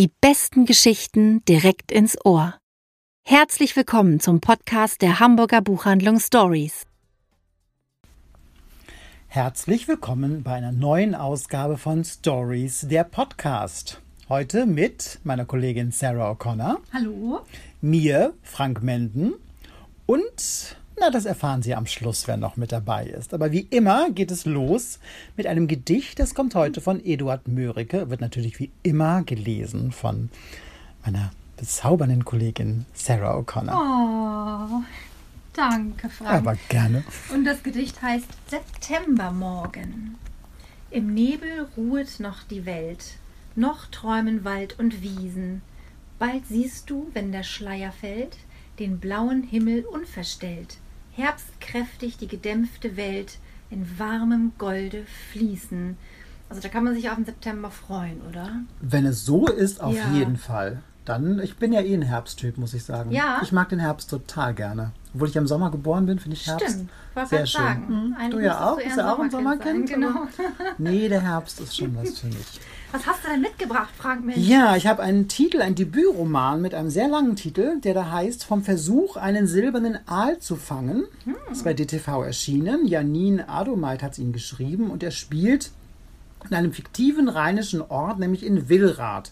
Die besten Geschichten direkt ins Ohr. Herzlich willkommen zum Podcast der Hamburger Buchhandlung Stories. Herzlich willkommen bei einer neuen Ausgabe von Stories, der Podcast. Heute mit meiner Kollegin Sarah O'Connor. Hallo. Mir, Frank Menden. Und, na, das erfahren Sie am Schluss, wer noch mit dabei ist. Aber wie immer geht es los mit einem Gedicht, das kommt heute von Eduard Mörike, wird natürlich wie immer gelesen von meiner bezaubernden Kollegin Sarah O'Connor. Oh, danke, Frank. Aber gerne. Und das Gedicht heißt Septembermorgen. Im Nebel ruhet noch die Welt, noch träumen Wald und Wiesen. Bald siehst du, wenn der Schleier fällt, den blauen Himmel unverstellt, herbstkräftig die gedämpfte Welt in warmem Golde fließen. Also da kann man sich auf den September freuen, oder? Wenn es so ist, auf Ja. jeden Fall. Dann, ich bin ja eh ein Herbsttyp, muss ich sagen. Ja. Ich mag den Herbst total gerne. Obwohl ich im Sommer geboren bin, finde ich Herbst Stimmt, sehr schön. sagen. Mhm. Du ja auch? Bist du auch ein Sommerkind? sein, Genau. Nee, der Herbst ist schon was für mich. Was hast du denn mitgebracht, Frank Mensch? Ja, ich habe einen Titel, einen Debütroman mit einem sehr langen Titel, der da heißt Vom Versuch, einen silbernen Aal zu fangen. Das ist bei DTV erschienen. Janine Adomait hat es ihn geschrieben und er spielt in einem fiktiven rheinischen Ort, nämlich in Willrath.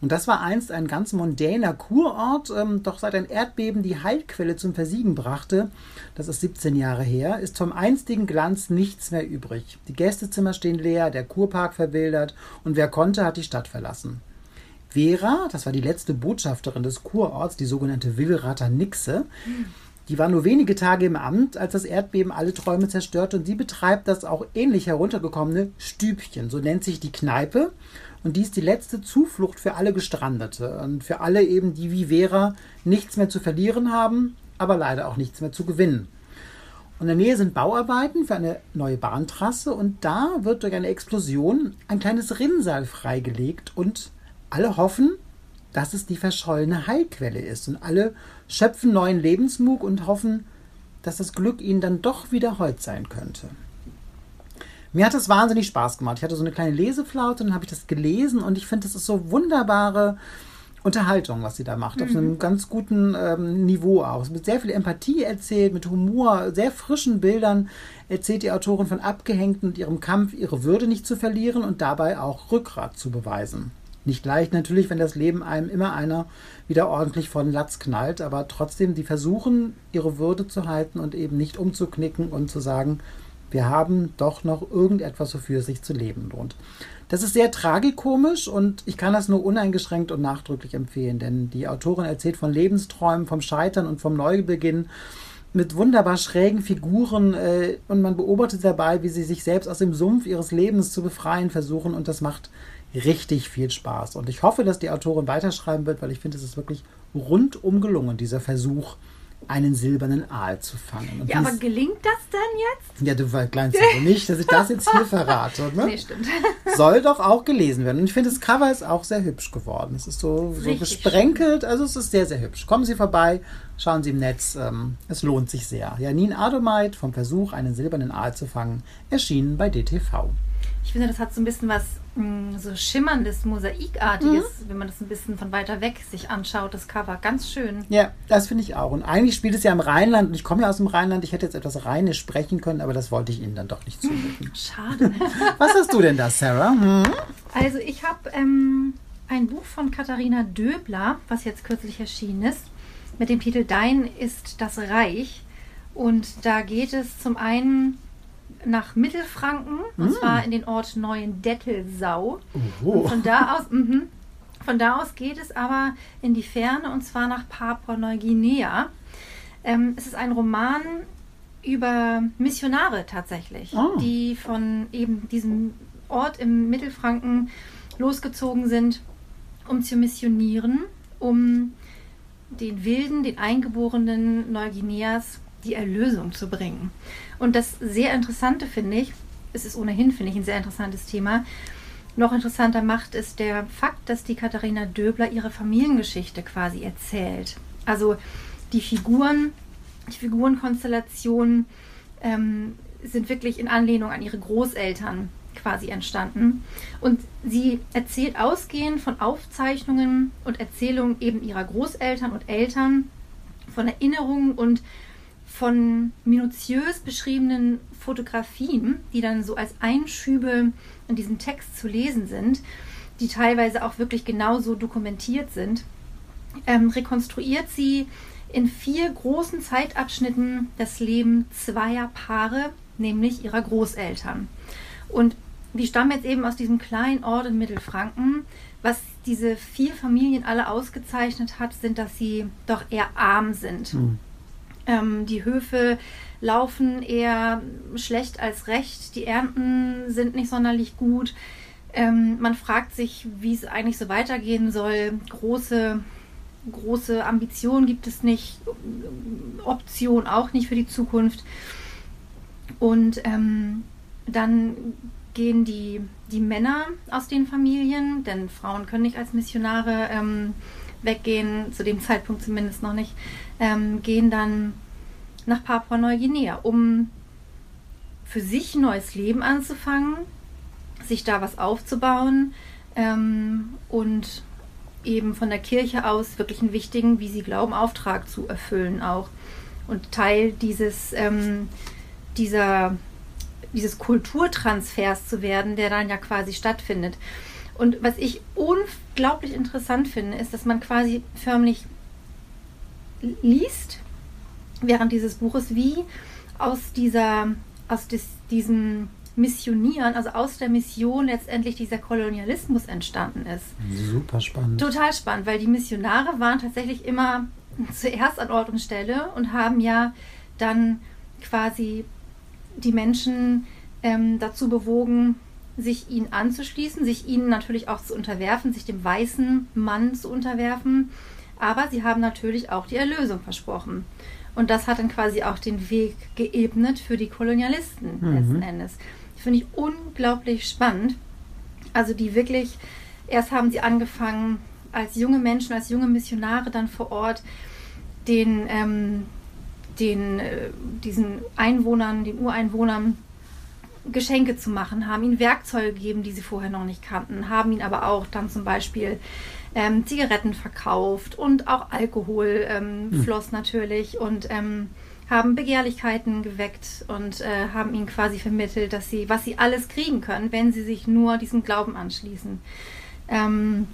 Und das war einst ein ganz mondäner Kurort, ähm, doch seit ein Erdbeben die Heilquelle zum Versiegen brachte, das ist 17 Jahre her, ist vom einstigen Glanz nichts mehr übrig. Die Gästezimmer stehen leer, der Kurpark verwildert und wer konnte, hat die Stadt verlassen. Vera, das war die letzte Botschafterin des Kurorts, die sogenannte Willrather Nixe, die war nur wenige Tage im Amt, als das Erdbeben alle Träume zerstörte und sie betreibt das auch ähnlich heruntergekommene Stübchen, so nennt sich die Kneipe. Und die ist die letzte Zuflucht für alle Gestrandete und für alle eben, die wie Vera nichts mehr zu verlieren haben, aber leider auch nichts mehr zu gewinnen. Und in der Nähe sind Bauarbeiten für eine neue Bahntrasse und da wird durch eine Explosion ein kleines Rinnsal freigelegt und alle hoffen, dass es die verschollene Heilquelle ist. Und alle schöpfen neuen Lebensmut und hoffen, dass das Glück ihnen dann doch wieder heut sein könnte. Mir hat es wahnsinnig Spaß gemacht. Ich hatte so eine kleine Leseflaute und dann habe ich das gelesen und ich finde, das ist so wunderbare Unterhaltung, was sie da macht. Auf einem ganz guten ähm, Niveau auch. Mit sehr viel Empathie erzählt, mit Humor, sehr frischen Bildern erzählt die Autorin von Abgehängten und ihrem Kampf, ihre Würde nicht zu verlieren und dabei auch Rückgrat zu beweisen. Nicht leicht natürlich, wenn das Leben einem immer einer wieder ordentlich vor den Latz knallt, aber trotzdem, die versuchen, ihre Würde zu halten und eben nicht umzuknicken und zu sagen, wir haben doch noch irgendetwas, wofür es sich zu leben lohnt. Das ist sehr tragikomisch und ich kann das nur uneingeschränkt und nachdrücklich empfehlen, denn die Autorin erzählt von Lebensträumen, vom Scheitern und vom Neubeginn mit wunderbar schrägen Figuren äh, und man beobachtet dabei, wie sie sich selbst aus dem Sumpf ihres Lebens zu befreien versuchen und das macht richtig viel Spaß. Und ich hoffe, dass die Autorin weiterschreiben wird, weil ich finde, es ist wirklich rundum gelungen, dieser Versuch, einen silbernen Aal zu fangen. Und Ja, aber gelingt das denn jetzt? ja, du verkleinst aber nicht, dass ich das jetzt hier verrate. Ne? Nee, stimmt. Soll doch auch gelesen werden. Und ich finde, das Cover ist auch sehr hübsch geworden. Es ist so, so Richtig gesprenkelt, also es ist sehr, sehr hübsch. Kommen Sie vorbei, schauen Sie im Netz, ähm, es lohnt sich sehr. Janine Adomait vom Versuch, einen silbernen Aal zu fangen, erschienen bei DTV. Ich finde, das hat so ein bisschen was mh, so schimmerndes, mosaikartiges, Mhm. wenn man das ein bisschen von weiter weg sich anschaut, das Cover. Ganz schön. Ja, das finde ich auch. Und eigentlich spielt es ja im Rheinland und ich komme ja aus dem Rheinland. Ich hätte jetzt etwas Rheinisch sprechen können, aber das wollte ich Ihnen dann doch nicht zumuten. Schade. Was hast du denn da, Sarah? Hm? also ich habe ähm, ein Buch von Katharina Döbler, was jetzt kürzlich erschienen ist, mit dem Titel Dein ist das Reich. Und da geht es zum einen nach Mittelfranken, und zwar in den Ort Neuendettelsau. Oh. Von da aus, mhm, von da aus geht es aber in die Ferne und zwar nach Papua-Neuguinea. Ähm, es ist ein Roman über Missionare tatsächlich, Ah. die von eben diesem Ort im Mittelfranken losgezogen sind, um zu missionieren, um den Wilden, den Eingeborenen Neuguineas die Erlösung zu bringen. Und das sehr Interessante finde ich, es ist ohnehin, finde ich, ein sehr interessantes Thema, noch interessanter macht, ist der Fakt, dass die Katharina Döbler ihre Familiengeschichte quasi erzählt. Also die Figuren, die Figurenkonstellationen ähm, sind wirklich in Anlehnung an ihre Großeltern quasi entstanden. Und sie erzählt ausgehend von Aufzeichnungen und Erzählungen eben ihrer Großeltern und Eltern, von Erinnerungen und von minutiös beschriebenen Fotografien, die dann so als Einschübe in diesem Text zu lesen sind, die teilweise auch wirklich genauso dokumentiert sind, ähm, rekonstruiert sie in vier großen Zeitabschnitten das Leben zweier Paare, nämlich ihrer Großeltern. Und die stammen jetzt eben aus diesem kleinen Ort in Mittelfranken. Was diese vier Familien alle ausgezeichnet hat, sind, dass sie doch eher arm sind. Mhm. Ähm, die Höfe laufen eher schlecht als recht. Die Ernten sind nicht sonderlich gut. Ähm, man fragt sich, wie es eigentlich so weitergehen soll. Große, große Ambitionen gibt es nicht, Option auch nicht für die Zukunft. Und ähm, dann gehen die, die Männer aus den Familien, denn Frauen können nicht als Missionare ähm, weggehen, zu dem Zeitpunkt zumindest noch nicht, ähm, gehen dann nach Papua-Neuguinea, um für sich ein neues Leben anzufangen, sich da was aufzubauen ähm, und eben von der Kirche aus wirklich einen wichtigen, wie sie glauben, Auftrag zu erfüllen auch. Und Teil dieses, ähm, dieser, dieses Kulturtransfers zu werden, der dann ja quasi stattfindet. Und was ich unglaublich interessant finde, ist, dass man quasi förmlich liest während dieses Buches, wie aus dieser, aus des, diesem Missionieren, also aus der Mission letztendlich dieser Kolonialismus entstanden ist. Super spannend. Total spannend, weil die Missionare waren tatsächlich immer zuerst an Ort und Stelle und haben ja dann quasi die Menschen ähm, dazu bewogen, sich ihnen anzuschließen, sich ihnen natürlich auch zu unterwerfen, sich dem weißen Mann zu unterwerfen. Aber sie haben natürlich auch die Erlösung versprochen. Und das hat dann quasi auch den Weg geebnet für die Kolonialisten mhm. letzten Endes. Finde ich unglaublich spannend. Also die wirklich, erst haben sie angefangen als junge Menschen, als junge Missionare dann vor Ort den, ähm, den äh, diesen Einwohnern, den Ureinwohnern Geschenke zu machen, haben ihnen Werkzeuge gegeben, die sie vorher noch nicht kannten, haben ihnen aber auch dann zum Beispiel ähm, Zigaretten verkauft und auch Alkohol ähm, hm. floss natürlich und ähm, haben Begehrlichkeiten geweckt und äh, haben ihnen quasi vermittelt, dass sie, was sie alles kriegen können, wenn sie sich nur diesem Glauben anschließen. Ähm,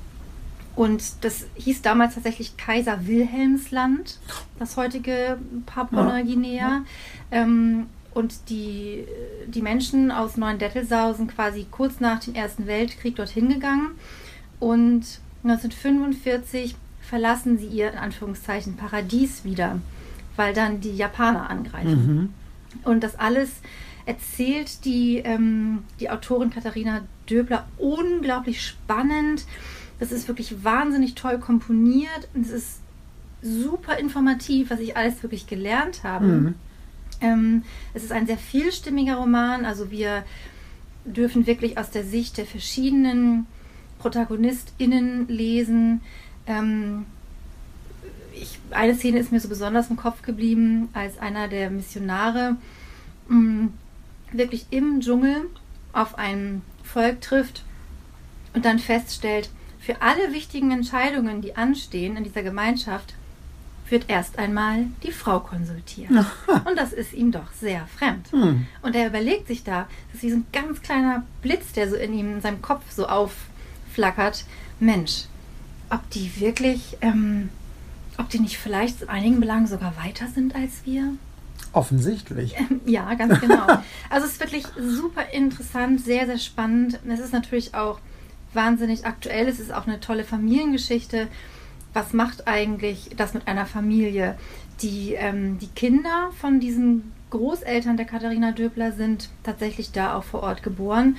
und das hieß damals tatsächlich Kaiser Wilhelmsland, das heutige Papua-Neuguinea. Ja. Und die, die Menschen aus Neuendettelsau sind quasi kurz nach dem Ersten Weltkrieg dorthin gegangen. Und 1945 verlassen sie ihr in Anführungszeichen Paradies wieder, weil dann die Japaner angreifen. Mhm. Und das alles erzählt die, ähm, die Autorin Katharina Döbler unglaublich spannend. Das ist wirklich wahnsinnig toll komponiert und es ist super informativ, was ich alles wirklich gelernt habe. Mhm. Ähm, es ist ein sehr vielstimmiger Roman, also wir dürfen wirklich aus der Sicht der verschiedenen ProtagonistInnen lesen. Ähm, ich, eine Szene ist mir so besonders im Kopf geblieben, als einer der Missionare mh, mm, wirklich im Dschungel auf ein Volk trifft und dann feststellt, für alle wichtigen Entscheidungen, die anstehen in dieser Gemeinschaft, wird erst einmal die Frau konsultiert. Und das ist ihm doch sehr fremd. Hm. Und er überlegt sich da, das ist wie so ein ganz kleiner Blitz, der so in ihm, in seinem Kopf so aufflackert. Mensch, ob die wirklich, ähm, ob die nicht vielleicht in einigen Belangen sogar weiter sind als wir? Offensichtlich. Ja, ganz genau. also es ist wirklich super interessant, sehr, sehr spannend. Es ist natürlich auch wahnsinnig aktuell. Es ist auch eine tolle Familiengeschichte was macht eigentlich das mit einer Familie? Die, ähm, die Kinder von diesen Großeltern der Katharina Döbler sind tatsächlich da auch vor Ort geboren.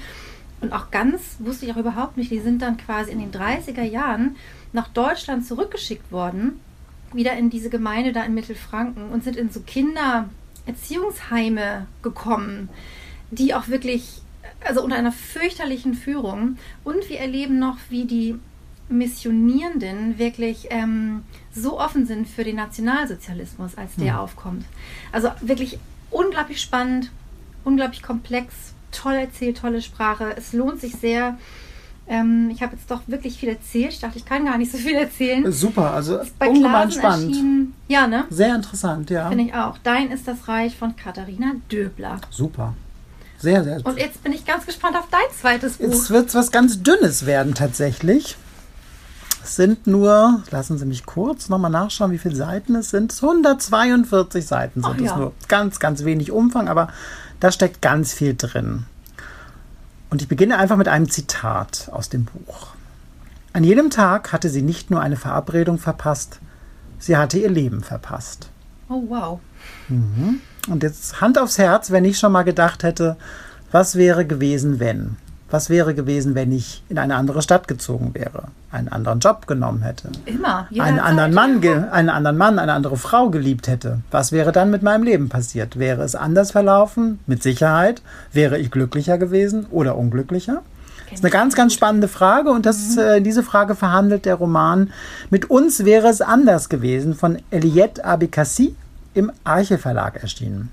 Und auch ganz, wusste ich auch überhaupt nicht, die sind dann quasi in den 30er Jahren nach Deutschland zurückgeschickt worden, wieder in diese Gemeinde da in Mittelfranken und sind in so Kindererziehungsheime gekommen, die auch wirklich, also unter einer fürchterlichen Führung. Und wir erleben noch, wie die Missionierenden wirklich ähm, so offen sind für den Nationalsozialismus, als der mhm. aufkommt. Also wirklich unglaublich spannend, unglaublich komplex, toll erzählt, tolle Sprache. Es lohnt sich sehr. Ähm, ich habe jetzt doch wirklich viel erzählt. Ich dachte, ich kann gar nicht so viel erzählen. Super, also Ist bei ungemein Klasen spannend. erschienen. Ja, ne? Sehr interessant, ja. Finde ich auch. Dein ist das Reich von Katharina Döbler. Super. Sehr, sehr Und jetzt bin ich ganz gespannt auf dein zweites Buch. Jetzt wird es was ganz Dünnes werden tatsächlich. Es sind nur, lassen Sie mich kurz nochmal nachschauen, wie viele Seiten es sind. 142 Seiten sind Ach es ja. nur. Ganz, ganz wenig Umfang, aber da steckt ganz viel drin. Und ich beginne einfach mit einem Zitat aus dem Buch. An jedem Tag hatte sie nicht nur eine Verabredung verpasst, sie hatte ihr Leben verpasst. oh, wow. Und jetzt Hand aufs Herz, wenn ich schon mal gedacht hätte, was wäre gewesen, wenn? Was wäre gewesen, wenn ich in eine andere Stadt gezogen wäre, einen anderen Job genommen hätte, Immer. einen anderen Mann, einen anderen Mann, eine andere Frau geliebt hätte? Was wäre dann mit meinem Leben passiert? Wäre es anders verlaufen? Mit Sicherheit. Wäre ich glücklicher gewesen oder unglücklicher? Das ist eine ganz, ganz spannende Frage und das, äh, diese Frage verhandelt der Roman Mit uns wäre es anders gewesen von Eliette Abikassi im Arche Verlag erschienen.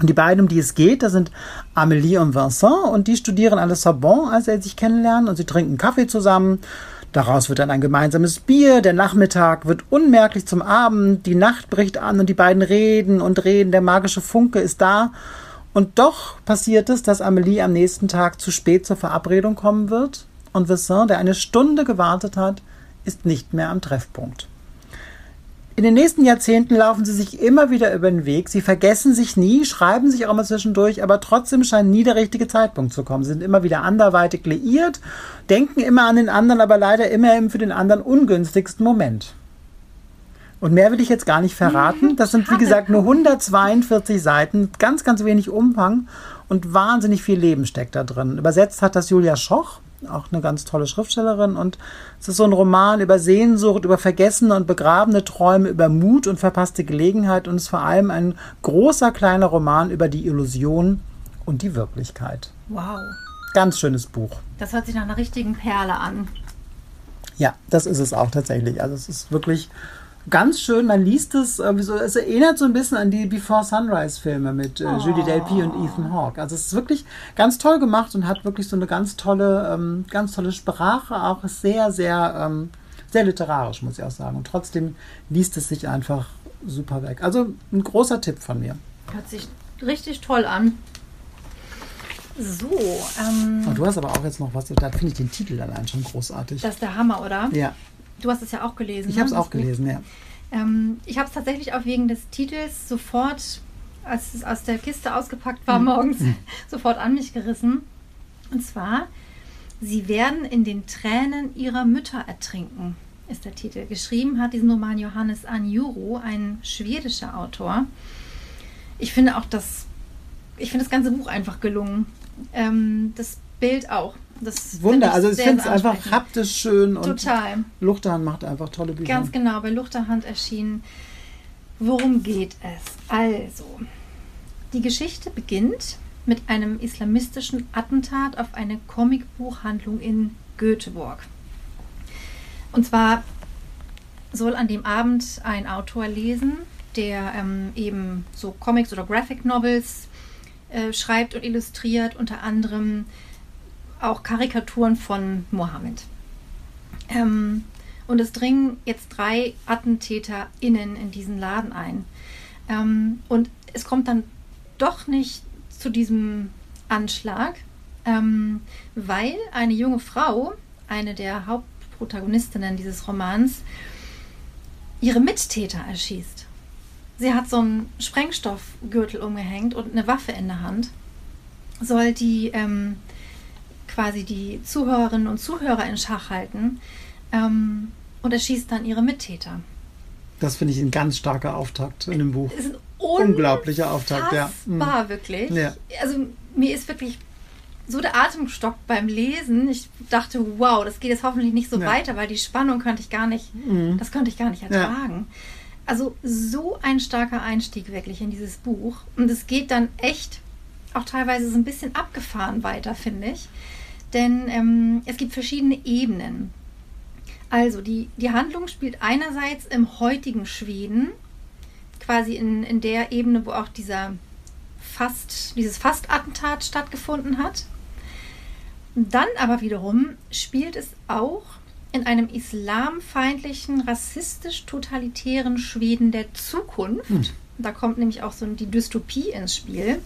Und die beiden, um die es geht, das sind Amélie und Vincent und die studieren alle Sorbonne, als sie sich kennenlernen und sie trinken Kaffee zusammen. Daraus wird dann ein gemeinsames Bier, der Nachmittag wird unmerklich zum Abend, die Nacht bricht an und die beiden reden und reden, der magische Funke ist da. Und doch passiert es, dass Amélie am nächsten Tag zu spät zur Verabredung kommen wird und Vincent, der eine Stunde gewartet hat, ist nicht mehr am Treffpunkt. In den nächsten Jahrzehnten laufen sie sich immer wieder über den Weg. Sie vergessen sich nie, schreiben sich auch immer zwischendurch, aber trotzdem scheint nie der richtige Zeitpunkt zu kommen. Sie sind immer wieder anderweitig liiert, denken immer an den anderen, aber leider immer im für den anderen ungünstigsten Moment. Und mehr will ich jetzt gar nicht verraten. Das sind, wie gesagt, nur 142 Seiten, ganz, ganz wenig Umfang und wahnsinnig viel Leben steckt da drin. Übersetzt hat das Julia Schoch, auch eine ganz tolle Schriftstellerin. Und es ist so ein Roman über Sehnsucht, über vergessene und begrabene Träume, über Mut und verpasste Gelegenheit. Und es ist vor allem ein großer, kleiner Roman über die Illusion und die Wirklichkeit. Wow. Ganz schönes Buch. Das hört sich nach einer richtigen Perle an. Ja, das ist es auch tatsächlich. Also es ist wirklich ganz schön. Man liest es, äh, so, es erinnert so ein bisschen an die Before Sunrise Filme mit äh, Judy Delpy und Ethan Hawke. Also es ist wirklich ganz toll gemacht und hat wirklich so eine ganz tolle, ähm, ganz tolle Sprache. Auch ist sehr, sehr, ähm, sehr literarisch, muss ich auch sagen. Und trotzdem liest es sich einfach super weg. Also ein großer Tipp von mir. Hört sich richtig toll an. So, ähm, Und du hast aber auch jetzt noch was, da finde ich den Titel allein schon großartig. das ist der Hammer, oder? ja, Du hast es ja auch gelesen. ich ne, habe es auch gelesen, ja. Ähm, ich habe es tatsächlich auch wegen des Titels sofort, als es aus der Kiste ausgepackt war morgens, sofort an mich gerissen. Und zwar, Sie werden in den Tränen ihrer Mütter ertrinken, ist der Titel. Geschrieben hat diesen Roman Johannes Anjuro, ein schwedischer Autor. Ich finde auch das, ich finde das ganze Buch einfach gelungen. Ähm, das Bild auch. Das Wunder, finde also ich finde es einfach haptisch schön und Total. Luchterhand macht einfach tolle Bücher. Ganz genau, bei Luchterhand erschienen. Worum geht es? Also, die Geschichte beginnt mit einem islamistischen Attentat auf eine Comicbuchhandlung in Göteborg. Und zwar soll an dem Abend ein Autor lesen, der ähm, eben so Comics oder Graphic Novels äh, schreibt und illustriert, unter anderem auch Karikaturen von Mohammed. Ähm, und es dringen jetzt drei AttentäterInnen in diesen Laden ein. Ähm, und es kommt dann doch nicht zu diesem Anschlag, ähm, weil eine junge Frau, eine der Hauptprotagonistinnen dieses Romans, ihre Mittäter erschießt. Sie hat so einen Sprengstoffgürtel umgehängt und eine Waffe in der Hand. Soll die ähm, quasi die Zuhörerinnen und Zuhörer in Schach halten ähm, und erschießt dann ihre Mittäter. Das finde ich ein ganz starker Auftakt in dem Buch. Es ist ein Unglaublicher Auftakt, ja. Mhm. Unfassbar, wirklich. Ja. Also mir ist wirklich so der Atem gestockt beim Lesen. Ich dachte, wow, das geht jetzt hoffentlich nicht so Ja. weiter, weil die Spannung könnte ich gar nicht, Mhm. das konnte ich gar nicht ertragen. Also so ein starker Einstieg wirklich in dieses Buch. Und es geht dann echt auch teilweise so ein bisschen abgefahren weiter, finde ich. Denn ähm, es gibt verschiedene Ebenen. Also die, die Handlung spielt einerseits im heutigen Schweden, quasi in, in der Ebene, wo auch dieser Fast, dieses Fastattentat stattgefunden hat. Dann aber wiederum spielt es auch in einem islamfeindlichen, rassistisch-totalitären Schweden der Zukunft. Hm. Da kommt nämlich auch so die Dystopie ins Spiel.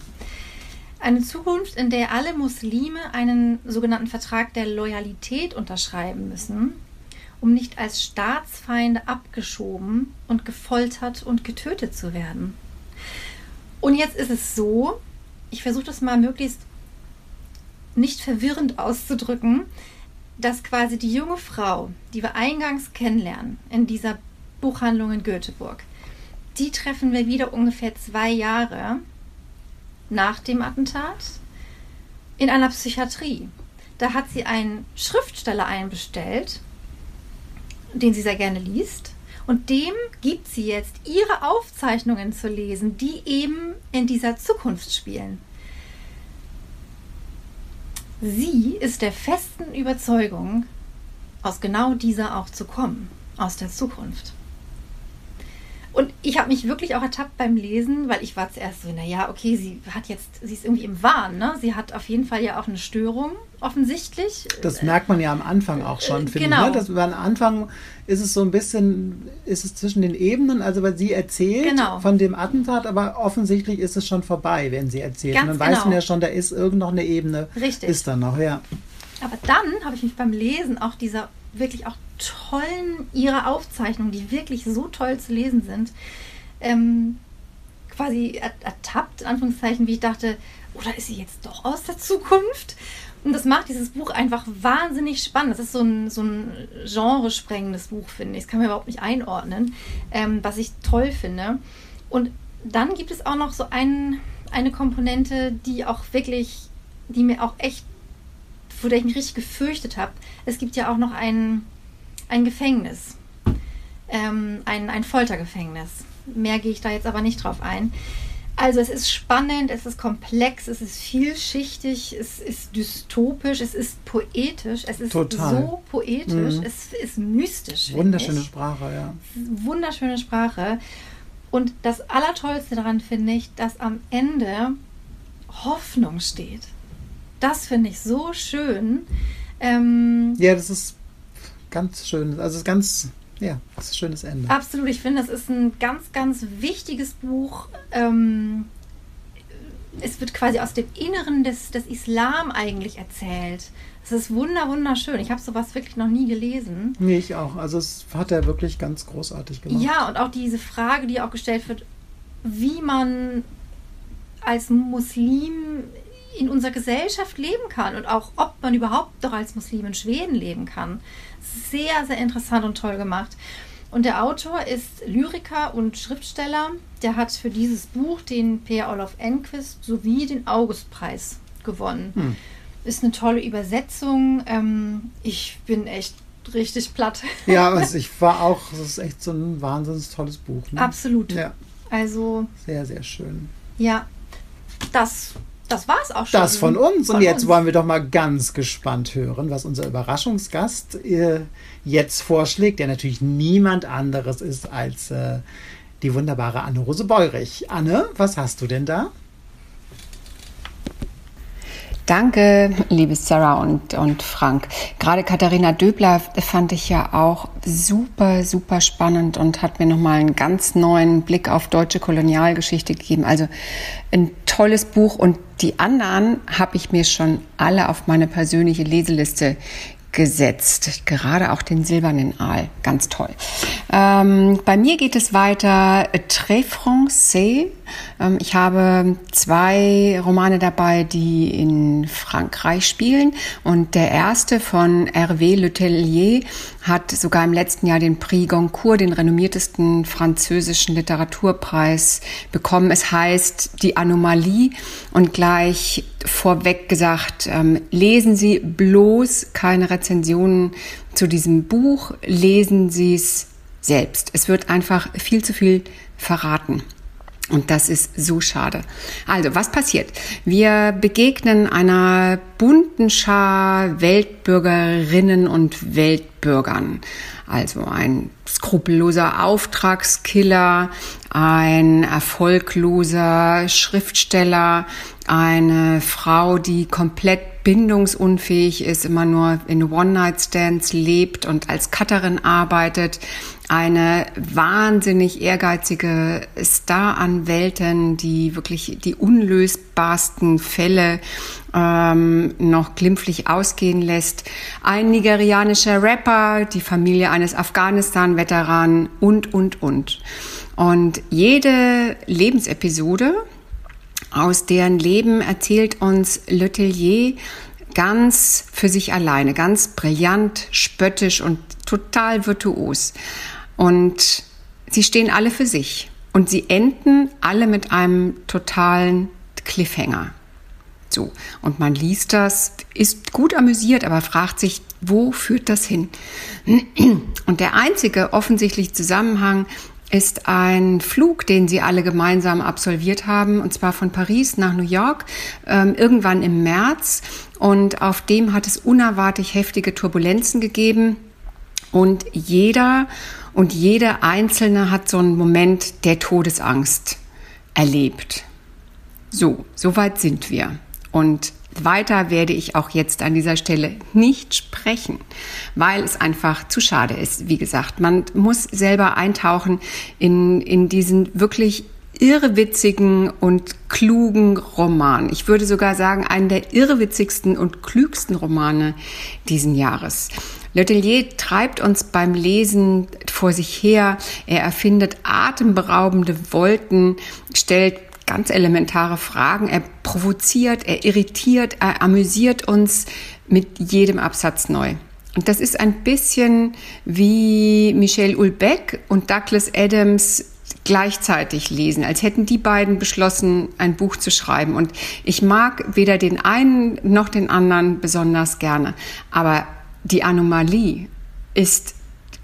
Eine Zukunft, in der alle Muslime einen sogenannten Vertrag der Loyalität unterschreiben müssen, um nicht als Staatsfeinde abgeschoben und gefoltert und getötet zu werden. Und jetzt ist es so, ich versuche das mal möglichst nicht verwirrend auszudrücken, dass quasi die junge Frau, die wir eingangs kennenlernen in dieser Buchhandlung in Göteborg, die treffen wir wieder ungefähr zwei Jahre nach dem Attentat in einer Psychiatrie. Da hat sie einen Schriftsteller einbestellt, den sie sehr gerne liest. Und dem gibt sie jetzt ihre Aufzeichnungen zu lesen, die eben in dieser Zukunft spielen. Sie ist der festen Überzeugung, aus genau dieser auch zu kommen, aus der Zukunft. Und ich habe mich wirklich auch ertappt beim Lesen, weil ich war zuerst so, naja, okay, sie hat jetzt, sie ist irgendwie im Wahn, ne? Sie hat auf jeden Fall ja auch eine Störung, offensichtlich. Das merkt man ja am Anfang auch schon, finde genau. ich. Ne? Das, am Anfang ist es so ein bisschen, ist es zwischen den Ebenen, also weil sie erzählt genau. von dem Attentat, aber offensichtlich ist es schon vorbei, wenn sie erzählt. Ganz Und dann genau. weiß man ja schon, da ist irgend noch eine Ebene. Richtig. Ist da noch, ja. Aber dann habe ich mich beim Lesen auch dieser wirklich auch tollen, ihre Aufzeichnungen, die wirklich so toll zu lesen sind, ähm, quasi ertappt, in Anführungszeichen, wie ich dachte, oder ist sie jetzt doch aus der Zukunft? Und das macht dieses Buch einfach wahnsinnig spannend. Das ist so ein, so ein genresprengendes Buch, finde ich. Das kann man überhaupt nicht einordnen, ähm, was ich toll finde. Und dann gibt es auch noch so ein, eine Komponente, die auch wirklich, die mir auch echt vor der ich mich richtig gefürchtet habe. Es gibt ja auch noch ein, ein Gefängnis, ähm, ein, ein Foltergefängnis. Mehr gehe ich da jetzt aber nicht drauf ein. Also es ist spannend, es ist komplex, es ist vielschichtig, es ist dystopisch, es ist poetisch, es ist Total. so poetisch, mhm. es ist mystisch. Wunderschöne Sprache, ja. Wunderschöne Sprache. Und das Allertollste daran finde ich, dass am Ende Hoffnung steht. Das finde ich so schön. Ähm, ja, das ist ganz schön. Also es ist ganz, ja, das ist ein schönes Ende. Absolut. Ich finde, das ist ein ganz, ganz wichtiges Buch. Ähm, es wird quasi aus dem Inneren des, des Islam eigentlich erzählt. Es ist wunder, wunderschön. Ich habe sowas wirklich noch nie gelesen. Nee, ich auch. Also es hat er wirklich ganz großartig gemacht. Ja, und auch diese Frage, die auch gestellt wird, wie man als Muslim in unserer Gesellschaft leben kann und auch ob man überhaupt doch als Muslim in Schweden leben kann. Sehr, sehr interessant und toll gemacht. Und der Autor ist Lyriker und Schriftsteller. Der hat für dieses Buch den Per Olof Enquist sowie den Augustpreis gewonnen. Hm. Ist eine tolle Übersetzung. Ähm, ich bin echt richtig platt. Ja, also ich war auch, das ist echt so ein wahnsinnig tolles Buch. Ne? Absolut. Ja. Also. Sehr, sehr schön. Ja, das das war's auch schon. Das von uns. Von und jetzt uns. wollen wir doch mal ganz gespannt hören, was unser Überraschungsgast äh, jetzt vorschlägt, der natürlich niemand anderes ist als äh, die wunderbare Anne-Rose Beurich. Anne, was hast du denn da? Danke, liebe Sarah und, und Frank. Gerade Katharina Döbler fand ich ja auch super, super spannend und hat mir nochmal einen ganz neuen Blick auf deutsche Kolonialgeschichte gegeben. Also ein tolles Buch und die anderen habe ich mir schon alle auf meine persönliche Leseliste gesetzt. Gerade auch den silbernen Aal. Ganz toll. Ähm, bei mir geht es weiter Très Français. Ähm, ich habe zwei Romane dabei, die in Frankreich spielen. Und der erste von Hervé Letellier hat sogar im letzten Jahr den Prix Goncourt, den renommiertesten französischen Literaturpreis, bekommen. Es heißt Die Anomalie und gleich vorweg gesagt, ähm, lesen Sie bloß keine Rezensionen zu diesem Buch, lesen Sie es selbst. Es wird einfach viel zu viel verraten. Und das ist so schade. Also, was passiert? Wir begegnen einer bunten Schar Weltbürgerinnen und Weltbürgern. Also ein skrupelloser Auftragskiller, ein erfolgloser Schriftsteller, eine Frau, die komplett bindungsunfähig ist, immer nur in One-Night-Stands lebt und als Cutterin arbeitet, eine wahnsinnig ehrgeizige Star-Anwältin, die wirklich die unlösbarsten Fälle ähm, noch glimpflich ausgehen lässt, ein nigerianischer Rapper, die Familie eines Afghanistan-Veteranen und, und, und. Und jede Lebensepisode aus deren Leben erzählt uns Letellier ganz für sich alleine, ganz brillant, spöttisch und total virtuos. Und sie stehen alle für sich. Und sie enden alle mit einem totalen Cliffhanger. So. Und man liest das, ist gut amüsiert, aber fragt sich, wo führt das hin? Und der einzige offensichtliche Zusammenhang ist ein Flug, den sie alle gemeinsam absolviert haben, und zwar von Paris nach New York, ähm, irgendwann im März. Und auf dem hat es unerwartet heftige Turbulenzen gegeben. Und jeder und jede Einzelne hat so einen Moment der Todesangst erlebt. So, so weit sind wir. Und weiter werde ich auch jetzt an dieser Stelle nicht sprechen, weil es einfach zu schade ist. Wie gesagt, man muss selber eintauchen in, in diesen wirklich irrewitzigen und klugen Roman. Ich würde sogar sagen, einen der irrewitzigsten und klügsten Romane diesen Jahres. Letellier treibt uns beim Lesen vor sich her. Er erfindet atemberaubende Wolken, stellt ganz elementare Fragen. Er provoziert, er irritiert, er amüsiert uns mit jedem Absatz neu. Und das ist ein bisschen wie Michel Ulbeck und Douglas Adams gleichzeitig lesen, als hätten die beiden beschlossen, ein Buch zu schreiben. Und ich mag weder den einen noch den anderen besonders gerne. Aber die Anomalie ist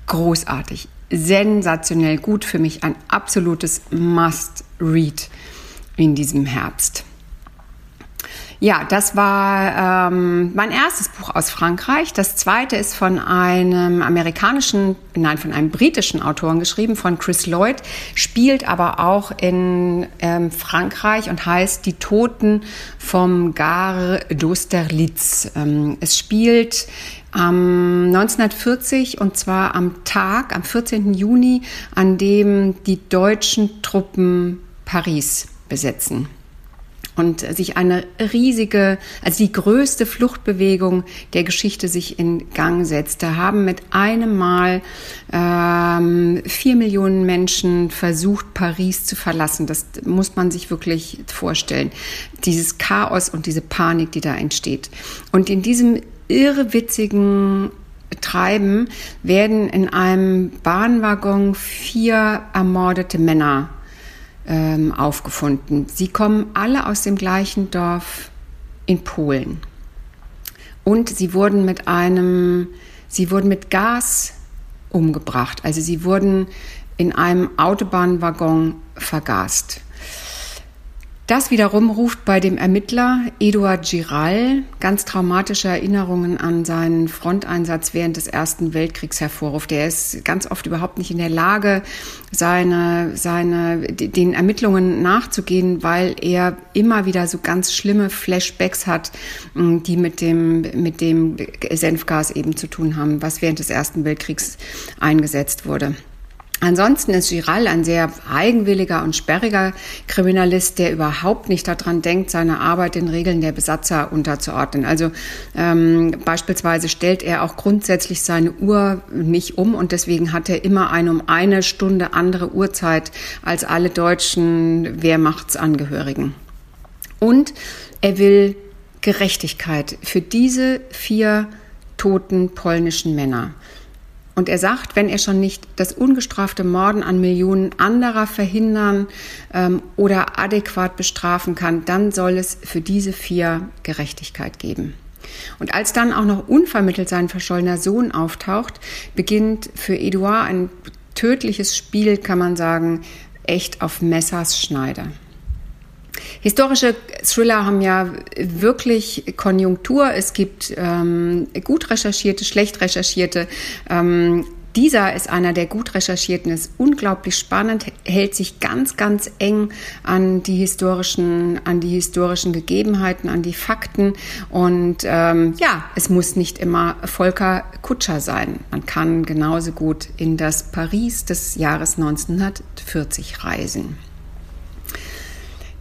großartig, sensationell gut für mich, ein absolutes Must-Read in diesem Herbst. Ja, das war ähm, mein erstes Buch aus Frankreich. Das zweite ist von einem amerikanischen, nein, von einem britischen Autoren geschrieben, von Chris Lloyd, spielt aber auch in ähm, Frankreich und heißt Die Toten vom Gare d'Austerlitz. Ähm, es spielt ähm, 1940 und zwar am Tag, am 14. Juni, an dem die deutschen Truppen Paris besetzen und sich eine riesige, also die größte Fluchtbewegung der Geschichte sich in Gang setzt. Da haben mit einem Mal ähm, vier Millionen Menschen versucht, Paris zu verlassen. Das muss man sich wirklich vorstellen. Dieses Chaos und diese Panik, die da entsteht. Und in diesem irrewitzigen Treiben werden in einem Bahnwaggon vier ermordete Männer ähm, aufgefunden. Sie kommen alle aus dem gleichen Dorf in Polen. Und sie wurden mit einem, sie wurden mit Gas umgebracht. Also sie wurden in einem Autobahnwaggon vergast. Das wiederum ruft bei dem Ermittler Eduard Giral ganz traumatische Erinnerungen an seinen Fronteinsatz während des Ersten Weltkriegs hervorruft. Er ist ganz oft überhaupt nicht in der Lage, seine, seine, den Ermittlungen nachzugehen, weil er immer wieder so ganz schlimme Flashbacks hat, die mit dem, mit dem Senfgas eben zu tun haben, was während des Ersten Weltkriegs eingesetzt wurde. Ansonsten ist Giral ein sehr eigenwilliger und sperriger Kriminalist, der überhaupt nicht daran denkt, seine Arbeit den Regeln der Besatzer unterzuordnen. Also ähm, beispielsweise stellt er auch grundsätzlich seine Uhr nicht um und deswegen hat er immer eine um eine Stunde andere Uhrzeit als alle deutschen Wehrmachtsangehörigen. Und er will Gerechtigkeit für diese vier toten polnischen Männer. Und er sagt, wenn er schon nicht das ungestrafte Morden an Millionen anderer verhindern ähm, oder adäquat bestrafen kann, dann soll es für diese vier Gerechtigkeit geben. Und als dann auch noch unvermittelt sein verschollener Sohn auftaucht, beginnt für Edouard ein tödliches Spiel, kann man sagen, echt auf Messers Schneide. Historische Thriller haben ja wirklich Konjunktur. Es gibt ähm, gut recherchierte, schlecht recherchierte. Ähm, dieser ist einer der gut recherchierten, ist unglaublich spannend, hält sich ganz, ganz eng an die historischen, an die historischen Gegebenheiten, an die Fakten. Und ähm, ja, es muss nicht immer Volker Kutscher sein. Man kann genauso gut in das Paris des Jahres 1940 reisen.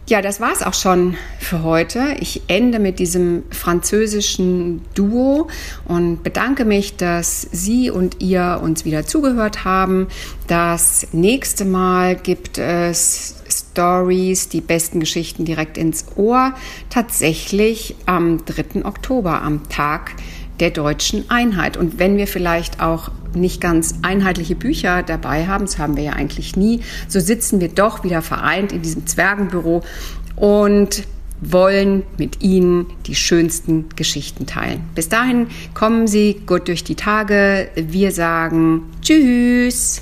Ja, das war's auch schon für heute. Ich ende mit diesem französischen Duo und bedanke mich, dass Sie und ihr uns wieder zugehört haben. Das nächste Mal gibt es Stories, die besten Geschichten direkt ins Ohr. Tatsächlich am 3. Oktober, am Tag der deutschen Einheit. Und wenn wir vielleicht auch nicht ganz einheitliche Bücher dabei haben, das haben wir ja eigentlich nie, so sitzen wir doch wieder vereint in diesem Zwergenbüro und wollen mit Ihnen die schönsten Geschichten teilen. Bis dahin kommen Sie gut durch die Tage. Wir sagen Tschüss.